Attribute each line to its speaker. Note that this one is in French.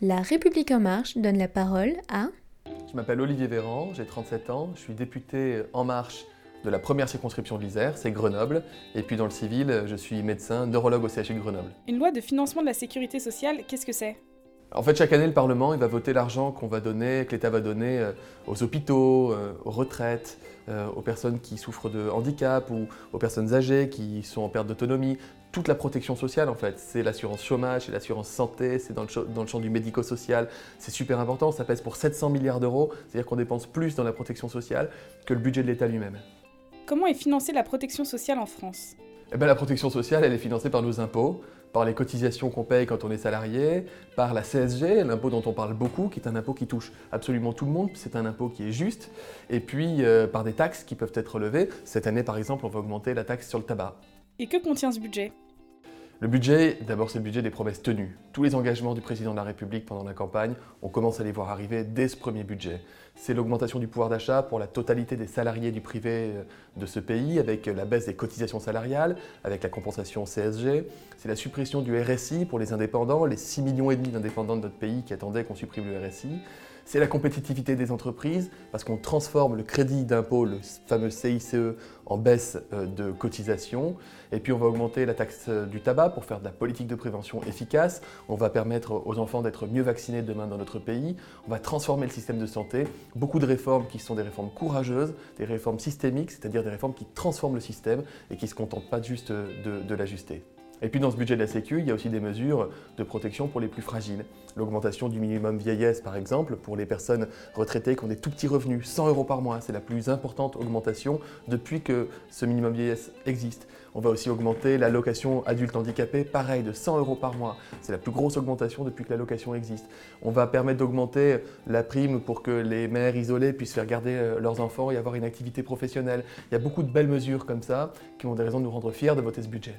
Speaker 1: La République en marche donne la parole à...
Speaker 2: Je m'appelle Olivier Véran, j'ai 37 ans, je suis député En Marche de la première circonscription de l'Isère, c'est Grenoble, et puis dans le civil, je suis médecin, neurologue au CHU de Grenoble.
Speaker 3: Une loi de financement de la sécurité sociale, qu'est-ce que c'est?
Speaker 2: En fait, chaque année, le Parlement va voter l'argent qu'on va donner, que l'État va donner euh, aux hôpitaux, euh, aux retraites, euh, aux personnes qui souffrent de handicap ou aux personnes âgées qui sont en perte d'autonomie. Toute la protection sociale, en fait, c'est l'assurance chômage, c'est l'assurance santé, c'est dans, dans, le champ du médico-social. C'est super important, ça pèse pour 700 milliards d'euros, c'est-à-dire qu'on dépense plus dans la protection sociale que le budget de l'État lui-même.
Speaker 3: Comment est financée la protection sociale en France?
Speaker 2: Eh bien, La protection sociale, elle est financée par nos impôts, par les cotisations qu'on paye quand on est salarié, par la CSG, l'impôt dont on parle beaucoup, qui est un impôt qui touche absolument tout le monde, c'est un impôt qui est juste, et puis euh, par des taxes qui peuvent être relevées. Cette année, par exemple, on va augmenter la taxe sur le tabac.
Speaker 3: Et que contient ce budget?
Speaker 2: Le budget, d'abord c'est le budget des promesses tenues. Tous les engagements du président de la République pendant la campagne, on commence à les voir arriver dès ce premier budget. C'est l'augmentation du pouvoir d'achat pour la totalité des salariés du privé euh, de ce pays, avec la baisse des cotisations salariales, avec la compensation CSG. C'est la suppression du RSI pour les indépendants, les 6 millions d'indépendants de notre pays qui attendaient qu'on supprime le RSI. C'est la compétitivité des entreprises, parce qu'on transforme le crédit d'impôt, le fameux CICE, en baisse euh, de cotisation. Et puis on va augmenter la taxe euh, du tabac pour faire de la politique de prévention efficace. On va permettre aux enfants d'être mieux vaccinés demain dans notre pays. On va transformer le système de santé. Beaucoup de réformes qui sont des réformes courageuses, des réformes systémiques, c'est-à-dire des réformes qui transforment le système et qui ne se contentent pas juste de, de l'ajuster. Et puis dans ce budget de la Sécu, il y a aussi des mesures de protection pour les plus fragiles. L'augmentation du minimum vieillesse, par exemple, pour les personnes retraitées qui ont des tout petits revenus, 100 euros par mois, c'est la plus importante augmentation depuis que ce minimum vieillesse existe. On va aussi augmenter l'allocation adulte handicapé, pareil, de 100 euros par mois. C'est la plus grosse augmentation depuis que l'allocation existe. On va permettre d'augmenter la prime pour que les mères isolées puissent faire garder euh, leurs enfants et avoir une activité professionnelle. Il y a beaucoup de belles mesures comme ça qui ont des raisons de nous rendre fiers de voter ce budget.